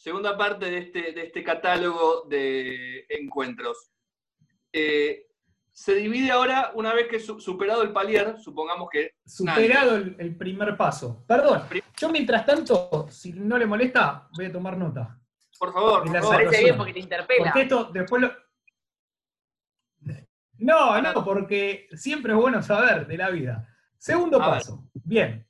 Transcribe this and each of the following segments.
segunda parte de este, de este catálogo de encuentros. Eh, se divide ahora, una vez que su- superado el palier, supongamos que... Superado el, el primer paso. Perdón, yo mientras tanto, si no le molesta, voy a tomar nota. Por favor, por favor. Parece bien porque te interpela. Porque esto después lo. No, no, porque siempre es bueno saber de la vida. Segundo A ver. paso. Bien.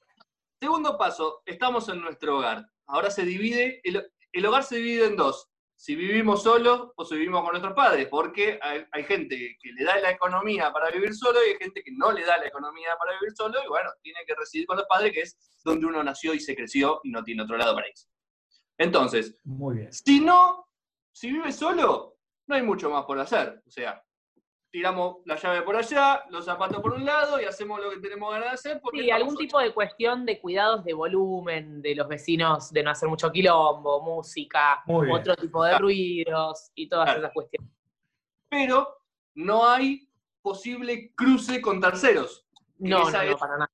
Segundo paso, estamos en nuestro hogar. Ahora se divide, el, el hogar se divide en dos. Si vivimos solos o si vivimos con nuestros padres, porque hay, hay gente que le da la economía para vivir solo y hay gente que no le da la economía para vivir solo y bueno, tiene que residir con los padres, que es donde uno nació y se creció y no tiene otro lado para irse. Entonces, Muy bien. si no, si vive solo, no hay mucho más por hacer. O sea, tiramos la llave por allá, los zapatos por un lado y hacemos lo que tenemos ganas de hacer. Porque Sí, algún tipo de cuestión de cuidados de volumen, de los vecinos, de no hacer mucho quilombo, música, otro tipo de Claro. ruidos y todas Claro. esas cuestiones. pero no hay posible cruce con terceros, No, no, para nada.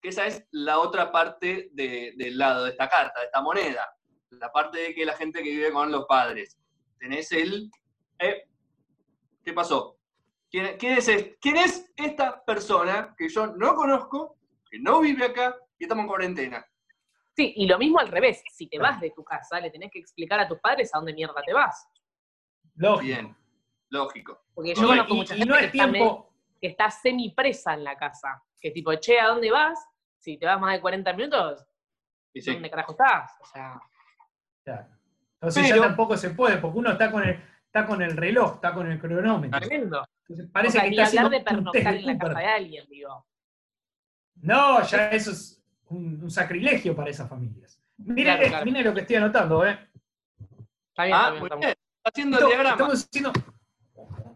que esa es la otra parte de- del lado de esta carta, de esta moneda, la parte de que la gente que vive con los padres. Tenés el... eh, ¿Qué pasó? ¿Quién, quién es, es- ¿Quién es esta persona que yo no conozco, que no vive acá y estamos en cuarentena? Sí, y lo mismo al revés. Si te vas de tu casa, le tenés que explicar a tus padres a dónde mierda te vas. Lógico. Bien, lógico. Porque yo conozco mucha gente no que es está, me- tiempo. que está semi-presa en la casa. Que tipo, che, ¿a dónde vas? Si te vas más de 40 minutos, sí. ¿dónde carajo estás? O sea, Claro. Entonces Pero- ya tampoco se puede, porque uno está con el, está con el reloj, está con el cronómetro. tremendo. Entonces O parece sea, que está hablar haciendo de un test pernoctar en la casa de alguien, digo. No, ya eso es un, un sacrilegio para esas familias. Mire, Claro, claro. mire lo que estoy anotando, ¿eh? Está bien, Ah, está bien, muy está bien. Está haciendo el Esto- diagrama. Estamos haciendo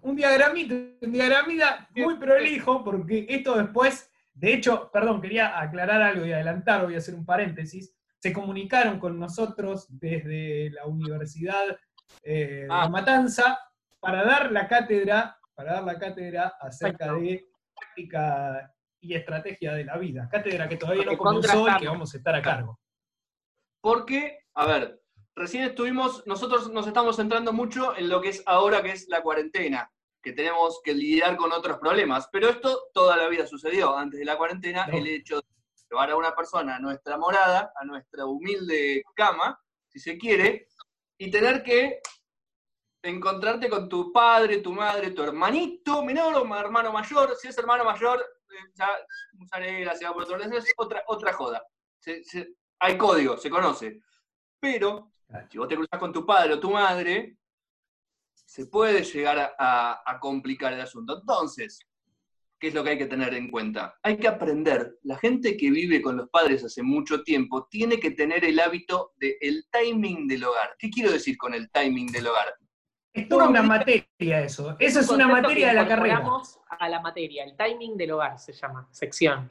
un diagramita, un diagramita muy prolijo, porque esto después, de hecho, perdón, quería aclarar algo y adelantar, voy a hacer un paréntesis. Se comunicaron con nosotros desde la Universidad eh, Ah. La Matanza para dar la cátedra, para dar la cátedra acerca de práctica y estrategia de la vida. Cátedra que todavía no Porque comenzó y que vamos a estar a cargo. Porque, a ver, recién estuvimos, nosotros nos estamos centrando mucho en lo que es ahora que es la cuarentena, que tenemos que lidiar con otros problemas, pero esto toda la vida sucedió. Antes de la cuarentena, No. el hecho de llevar a una persona a nuestra morada, a nuestra humilde cama, si se quiere, y tener que encontrarte con tu padre, tu madre, tu hermanito menor o hermano mayor, si es hermano mayor, eh, ya musa negra, se va por otro lado, es otra, otra joda. Se- se- hay código, se conoce. Pero, si vos te cruzas con tu padre o tu madre, se puede llegar a, a- a complicar el asunto. Entonces, ¿qué es lo que hay que tener en cuenta? Hay que aprender. La gente que vive con los padres hace mucho tiempo tiene que tener el hábito del timing del hogar. ¿Qué quiero decir con el timing del hogar? Es toda Una materia eso. Eso es Un una materia de la carrera. A la materia, el timing del hogar se llama, sección.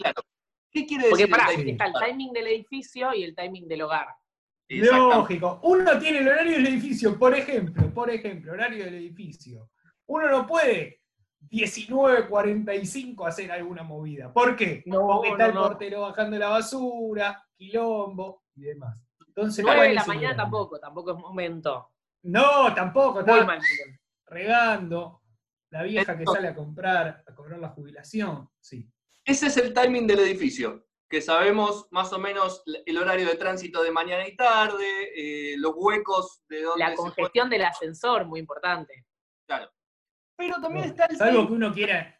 ¿Qué quiere Porque decir pará, el timing? está el timing del edificio y el timing del hogar. Lógico. Uno tiene el horario del edificio, por ejemplo, por ejemplo, horario del edificio. Uno no puede 19.45 hacer alguna movida. ¿Por qué? No, Porque está no, el no. portero bajando la basura, quilombo y demás. Entonces, 9 ¿cuál de la mañana tampoco, tampoco es momento. No, tampoco. Muy Está mal. regando. La vieja que sale a comprar, a cobrar la jubilación. Sí. Ese es el timing del edificio, que sabemos más o menos el horario de tránsito de mañana y tarde, eh, los huecos de donde La se puede- congestión del ascensor, muy importante. Claro. Pero también está el, Salvo que uno quiera.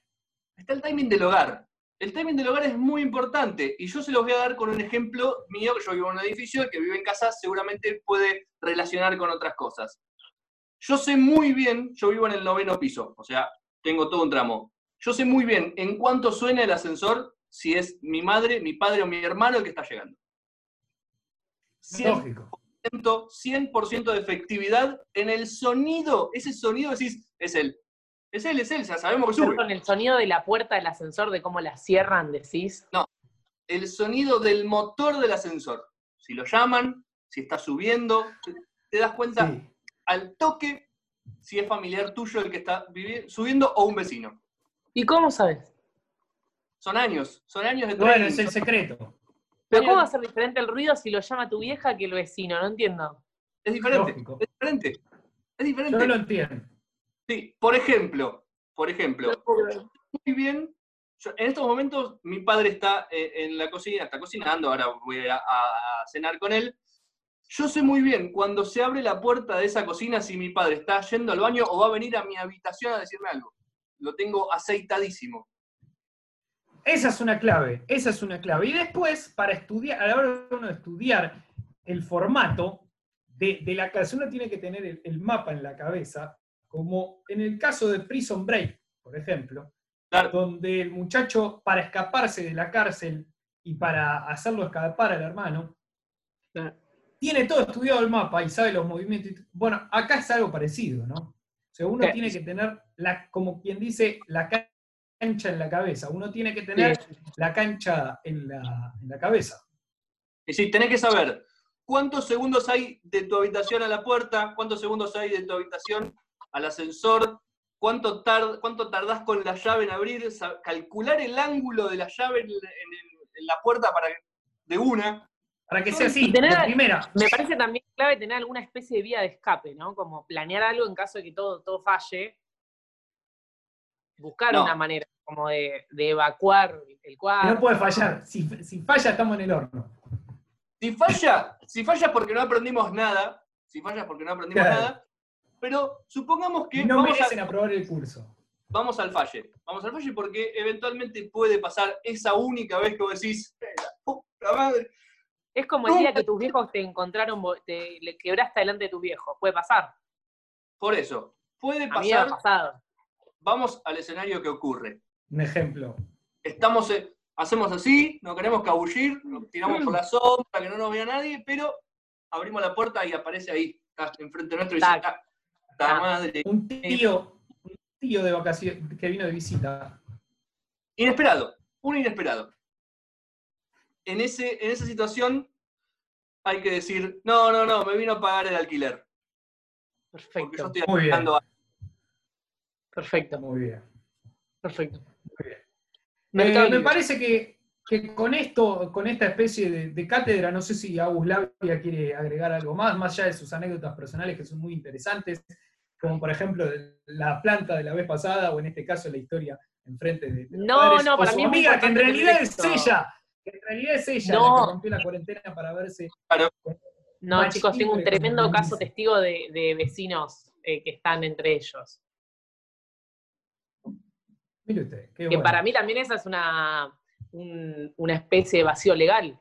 está el timing del hogar. El timing del hogar es muy importante y yo se los voy a dar con un ejemplo mío, que yo vivo en un edificio, el que vive en casa seguramente puede relacionar con otras cosas. Yo sé muy bien, yo vivo en el noveno piso, o sea, tengo todo un tramo. Yo sé muy bien en cuánto suena el ascensor si es mi madre, mi padre o mi hermano el que está llegando. Siempre, Lógico. 100% de efectividad en el sonido. Ese sonido decís, es él. Es él, es él, ya sabemos que sube. Con el sonido de la puerta del ascensor, de cómo la cierran, decís. El sonido del motor del ascensor. Si lo llaman, si está subiendo, te, das cuenta Sí. al toque si es familiar tuyo el que está subiendo o un vecino. ¿Y cómo sabes? Son años, son años de Bueno, es el secreto. ¿Pero cómo va a ser diferente el ruido si lo llama tu vieja que el vecino? No entiendo. Es diferente, Lógico. es diferente. Es Yo diferente. lo entiendo. Sí, por ejemplo, por ejemplo, muy bien. yo- en estos momentos mi padre está eh, en la cocina, está cocinando, ahora voy a, cenar con él. Yo sé muy bien cuando se abre la puerta de esa cocina si mi padre está yendo al baño o va a venir a mi habitación a decirme algo. Lo tengo aceitadísimo. Esa es una clave, esa es una clave. Y después, para estudiar, a la hora de uno estudiar el formato de, de la casa, uno tiene que tener el, el mapa en la cabeza, como en el caso de Prison Break, por ejemplo, Claro. donde el muchacho, para escaparse de la cárcel y para hacerlo escapar al hermano, tiene todo estudiado el mapa y sabe los movimientos. Bueno, acá es algo parecido, ¿no? O sea, uno Sí. tiene que tener, la, como quien dice, la cancha en la cabeza. Uno tiene que tener la cancha en la, en la cabeza. Y sí, tenés que saber cuántos segundos hay de tu habitación a la puerta, cuántos segundos hay de tu habitación al ascensor, cuánto, tar- cuánto tardás con la llave en abrir, calcular el ángulo de la llave en, en- en la puerta para que- de una. Para que sea así, tener- de primera. Me parece también clave tener alguna especie de vía de escape, ¿no? Como planear algo en caso de que todo, todo falle. Buscar No. una manera como de, de evacuar el cuarto. No puede fallar. Si, si falla, estamos en el horno. Si falla, si falla porque no aprendimos nada, si falla porque no aprendimos Claro. nada, pero supongamos que no vamos, merecen a- aprobar el curso. vamos al falle. Vamos al falle porque eventualmente puede pasar esa única vez que vos decís, "La puta madre, Es como el día que tus viejos te encontraron, te le quebraste delante de tus viejos. Puede pasar. Por eso, puede A mí me ha pasar, pasado. vamos al escenario que ocurre. Un ejemplo. Estamos, eh, hacemos así, no queremos cabullir, nos tiramos por la sombra, que no nos vea nadie, pero abrimos la puerta y aparece ahí, está enfrente nuestro y dice, Tac. "Ah, puta madre. Un tío, un tío de vacaciones que vino de visita. Inesperado, un inesperado. En, ese, en esa situación hay que decir, no, no, no, me vino a pagar el alquiler, porque yo Perfecto. estoy Muy bien. a- Perfecto. Muy bien. Perfecto. Muy bien. Eh, me parece que, que con esto, con esta especie de, de cátedra, no sé si Agus Labia quiere agregar algo más, más allá de sus anécdotas personales que son muy interesantes, como por ejemplo la planta de la vez pasada, o en este caso la historia enfrente de, de No, padres, no, o para su mí amiga, que en realidad es esto. ella, que en realidad es ella No. la que rompió la cuarentena para verse. No, chicos, tengo un tremendo caso testigo de, de vecinos eh, que están entre ellos. Mire usted, qué Que bueno. para mí también esa es una, un- una especie de vacío legal.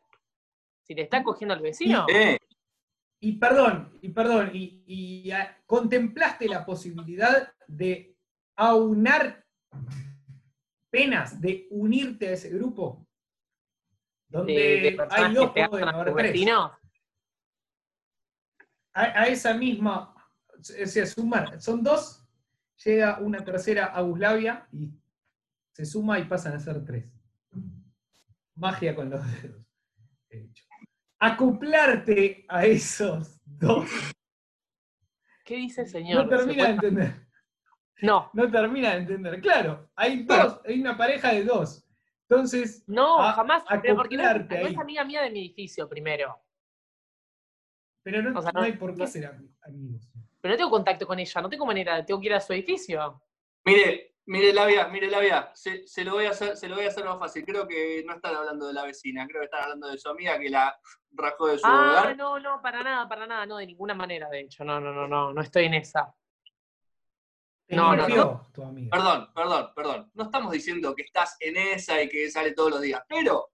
Si te está cogiendo al vecino, Eh, Y perdón, y perdón, y, y, ah, contemplaste la posibilidad de aunar penas, de unirte a ese grupo, donde de, de hay que dos, pegan pueden a haber tres. A, a esa misma, o sea, sumar, son dos, llega una tercera Aguslavia y se suma y pasan a ser tres. Magia con los dedos. he hecho. Acoplarte a esos dos. ¿qué dice el señor? No termina de ¿Se puede- entender. No, No termina de entender. Claro, hay dos, hay una pareja de dos. Entonces, no, A- jamás. Pero porque no, es- no amiga mía de mi edificio primero. pero no, O sea, no no- hay por qué no- ser am- amigos. Pero no tengo contacto con ella, no tengo manera, tengo que ir a su edificio. Mire, mire Labia, mire Labia, se, se lo voy a hacer, se lo voy a hacer más fácil. Creo que no están hablando de la vecina, creo que están hablando de su amiga que la rajó de su Ah, hogar. no, no, para nada, para nada, no, de ninguna manera, de hecho, no, no, no, no, no estoy en esa. No, no, amiga. Perdón, perdón, perdón. No estamos diciendo que estás en esa y que sale todos los días, pero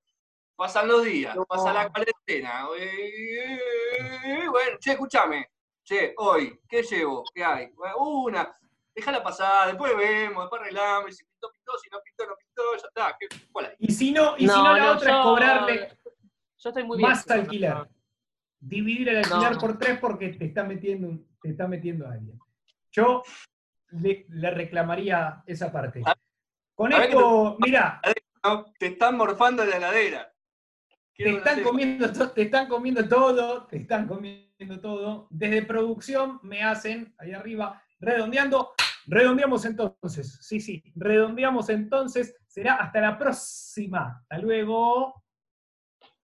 pasan los días, No. pasa la cuarentena. eh, eh, Bueno, che, escúchame. Che, hoy, ¿qué llevo? ¿Qué hay? Una, déjala pasar, después vemos, después arreglamos, y si pintó, pintó, si no pintó, no pintó, ya está. ¿Qué, ¿Cuál hay? Y si no, y si No, no la no, otra yo- es cobrarle Yo estoy muy bien. más eso. dividir el alquiler No. por tres porque te está metiendo, te está metiendo alguien. Yo le, le reclamaría esa parte. A- Con a esto, mira, No, te están morfando la heladera. te están, comiendo to- te están comiendo todo, te están comiendo todo. Desde producción me hacen, ahí arriba, redondeando. Redondeamos entonces. Sí, sí, redondeamos entonces. Será hasta la próxima. Hasta luego.